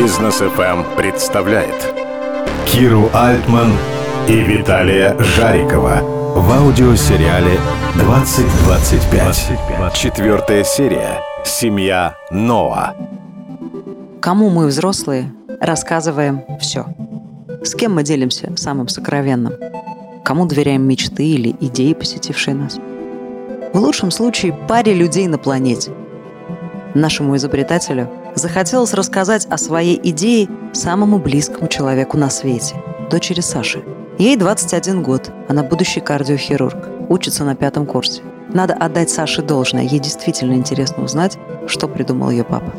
Бизнес FM представляет Киру Альтман и Виталия Жарикова в аудиосериале «2025». Четвертая серия. Семья Ноа. Кому мы, взрослые, рассказываем все? С кем мы делимся самым сокровенным? Кому доверяем мечты или идеи, посетившие нас? В лучшем случае паре людей на планете. Нашему изобретателю захотелось рассказать о своей идее самому близкому человеку на свете – дочери Саши. Ей 21 год, она будущий кардиохирург, учится на пятом курсе. Надо отдать Саше должное, ей действительно интересно узнать, что придумал ее папа.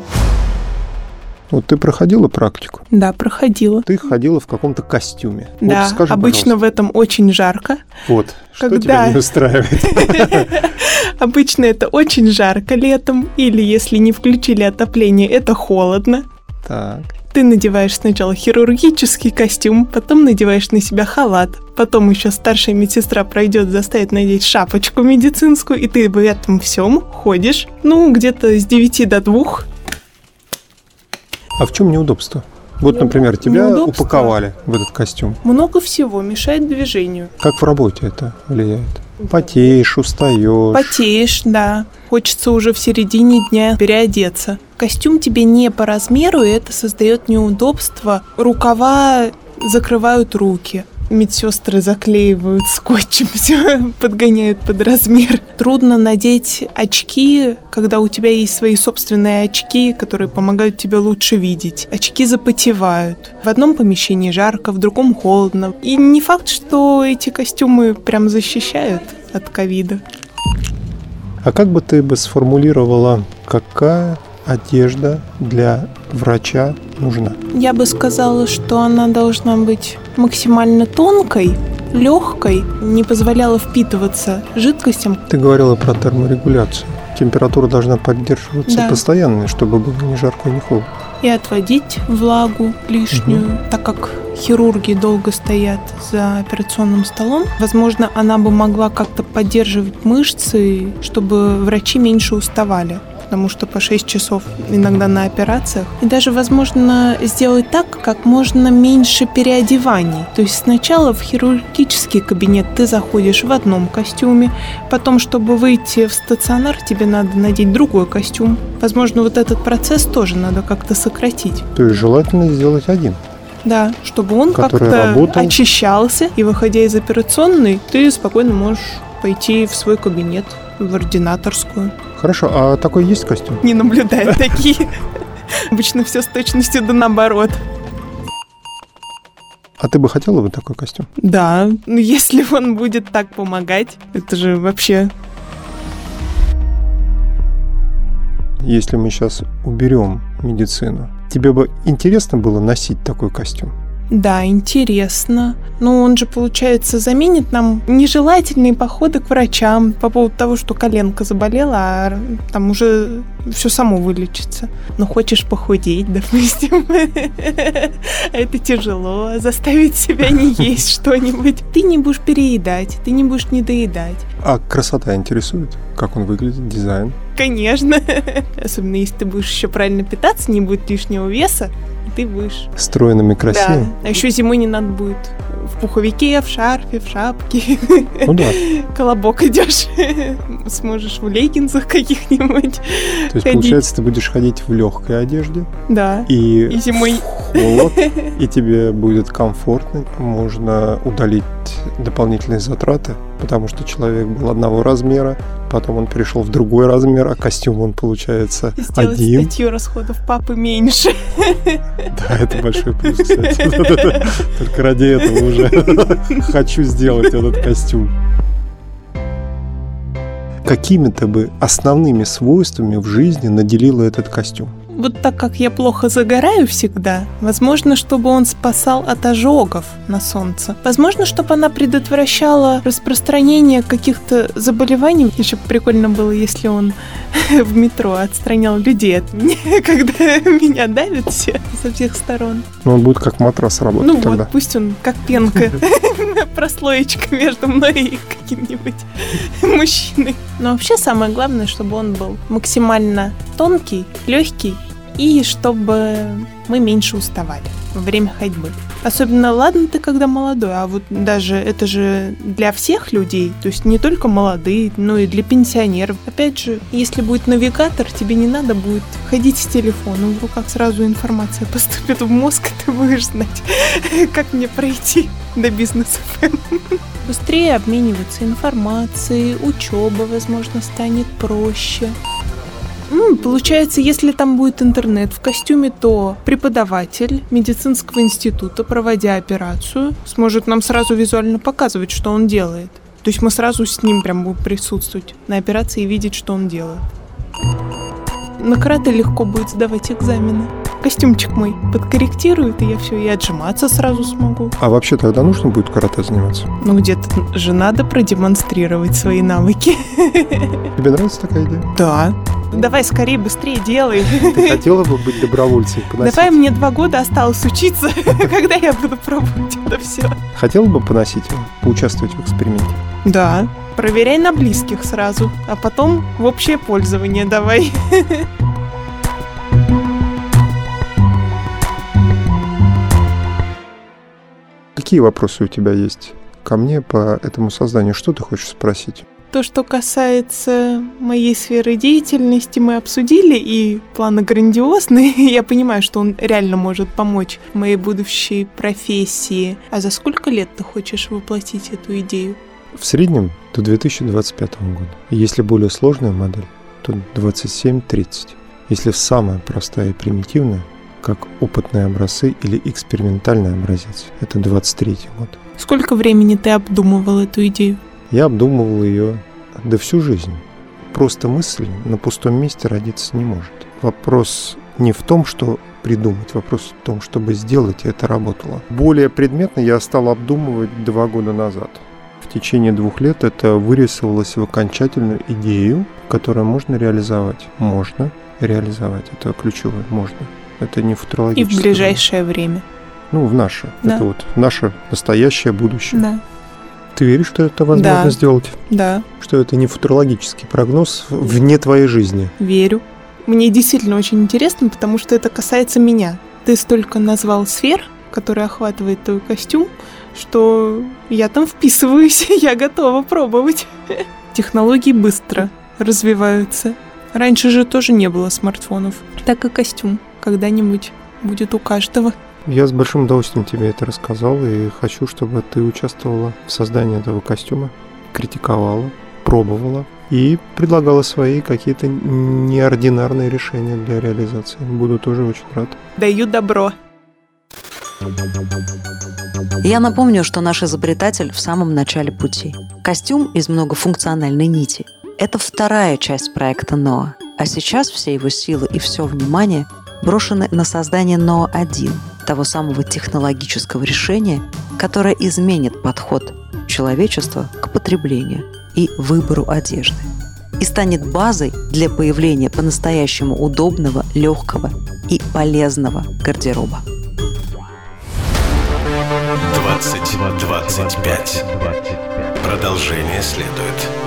Вот ты проходила практику? Да, проходила. Ты ходила в каком-то костюме. Да, вот скажи, обычно в этом очень жарко. Вот, что Когда- тебя не устраивает? Обычно это очень жарко летом, или если не включили отопление, это холодно. Так, Ты надеваешь сначала хирургический костюм, потом надеваешь на себя халат, потом еще старшая медсестра пройдет, заставит надеть шапочку медицинскую, и ты в этом всем ходишь, ну, где-то с 9 до 2. А в чем неудобство? Вот, например, тебя неудобство. упаковали в этот костюм. Много всего мешает движению. Как в работе это влияет? Потеешь, устаешь. Потеешь, да. Хочется уже в середине дня переодеться. Костюм тебе не по размеру, и это создает неудобства. Рукава закрывают руки. Медсестры заклеивают скотчем, все подгоняют под размер. Трудно надеть очки, когда у тебя есть свои собственные очки, которые помогают тебе лучше видеть. Очки запотевают. В одном помещении жарко, в другом холодно. И не факт, что эти костюмы прям защищают от ковида. А как бы ты бы сформулировала, какая одежда для врача нужна? Я бы сказала, что она должна быть максимально тонкой, легкой, не позволяла впитываться жидкостям. Ты говорила про терморегуляцию. Температура должна поддерживаться Да. постоянно, чтобы было ни жарко, ни холодно. и отводить влагу лишнюю, так как хирурги долго стоят за операционным столом. Возможно, она бы могла как-то поддерживать мышцы, чтобы врачи меньше уставали потому что по 6 часов иногда на операциях. И даже, возможно, сделать так, как можно меньше переодеваний. То есть сначала в хирургический кабинет ты заходишь в одном костюме, потом, чтобы выйти в стационар, тебе надо надеть другой костюм. Возможно, вот этот процесс тоже надо как-то сократить. То есть желательно сделать один. Да, чтобы он как-то работал. очищался, и выходя из операционной, ты спокойно можешь пойти в свой кабинет, в ординаторскую. Хорошо, а такой есть костюм? Не наблюдают такие. Обычно все с точностью да наоборот. А ты бы хотела бы такой костюм? Да, ну если он будет так помогать, это же вообще... Если мы сейчас уберем медицину, тебе бы интересно было носить такой костюм? Да, интересно. Но он же, получается, заменит нам нежелательные походы к врачам по поводу того, что коленка заболела, а там уже все само вылечится. Но хочешь похудеть, допустим. Это тяжело. Заставить себя не есть что-нибудь. Ты не будешь переедать, ты не будешь недоедать. А красота интересует? Как он выглядит, дизайн? Конечно. Особенно если ты будешь еще правильно питаться, не будет лишнего веса, и ты будешь Стройным и красивым? Да. А еще зимой не надо будет в пуховике, в шарфе, в шапке. Ну да. Колобок идешь. Сможешь в леггинсах каких-нибудь. То есть, Ходить. получается, ты будешь ходить в легкой одежде Да. и, И зимой- холод, и тебе будет комфортно. Можно удалить дополнительные затраты, потому что человек был одного размера, потом он перешел в другой размер, а костюм он получается Сделать один. статью расходов папы меньше. Да, это большой плюс, кстати. Только ради этого уже хочу сделать этот костюм. Какими-то бы основными свойствами в жизни наделила этот костюм? Вот так как я плохо загораю всегда, возможно, чтобы он спасал от ожогов на солнце. Возможно, чтобы она предотвращала распространение каких-то заболеваний. Еще прикольно было, если он в метро отстранял людей от меня, когда меня давят все со всех сторон. Ну, он будет как матрас работать Ну тогда. вот, пусть он как пенка, прослоечка между мной и каким-нибудь мужчиной. Но вообще самое главное, чтобы он был максимально тонкий, легкий и чтобы мы меньше уставали во время ходьбы. Особенно, ладно ты, когда молодой, а вот даже это же для всех людей, то есть не только молодые, но и для пенсионеров. Опять же, если будет навигатор, тебе не надо будет ходить с телефоном, в руках сразу информация поступит в мозг, и ты будешь знать, как мне пройти до бизнеса. Быстрее обмениваться информацией, учеба, возможно, станет проще. Ну, получается, если там будет интернет в костюме, то преподаватель медицинского института, проводя операцию, сможет нам сразу визуально показывать, что он делает. То есть мы сразу с ним прям будем присутствовать на операции и видеть, что он делает. На карате легко будет сдавать экзамены. Костюмчик мой подкорректирует, и я все, и отжиматься сразу смогу. А вообще тогда нужно будет карате заниматься? Ну, где-то же надо продемонстрировать свои навыки. Тебе нравится такая идея? Да. Давай скорее, быстрее делай. Ты хотела бы быть добровольцем? Поносить? Давай мне два года осталось учиться, когда я буду пробовать это все. Хотела бы поносить его, поучаствовать в эксперименте? Да. Проверяй на близких сразу, а потом в общее пользование давай. Какие вопросы у тебя есть ко мне по этому созданию? Что ты хочешь спросить? То, что касается моей сферы деятельности, мы обсудили, и планы грандиозные. Я понимаю, что он реально может помочь моей будущей профессии. А за сколько лет ты хочешь воплотить эту идею? В среднем до 2025 года. Если более сложная модель, то 27-30. Если самая простая и примитивная, как опытные образцы или экспериментальный образец, это 23 год. Сколько времени ты обдумывал эту идею? Я обдумывал ее да всю жизнь. Просто мысль на пустом месте родиться не может. Вопрос не в том, что придумать, вопрос в том, чтобы сделать, и это работало. Более предметно я стал обдумывать два года назад. В течение двух лет это вырисовалось в окончательную идею, которую можно реализовать. Можно реализовать, это ключевое, можно. Это не И футурологическое. в ближайшее время. Ну, в наше. Да. Это вот наше настоящее будущее. Да. Ты веришь, что это возможно Да. сделать? Да, Что это не футурологический прогноз вне твоей жизни? верю. Мне действительно очень интересно, потому что это касается меня. Ты столько назвал сфер, которые охватывает твой костюм, что я там вписываюсь, я готова пробовать. Технологии быстро развиваются. Раньше же тоже не было смартфонов. Так и костюм когда-нибудь будет у каждого. Я с большим удовольствием тебе это рассказал и хочу, чтобы ты участвовала в создании этого костюма, критиковала, пробовала и предлагала свои какие-то неординарные решения для реализации. Буду тоже очень рад. Даю добро. Я напомню, что наш изобретатель в самом начале пути. Костюм из многофункциональной нити – это вторая часть проекта НОА. А сейчас все его силы и все внимание брошены на создание НОА-1, того самого технологического решения, которое изменит подход человечества к потреблению и выбору одежды и станет базой для появления по-настоящему удобного, легкого и полезного гардероба. 2025. Продолжение следует.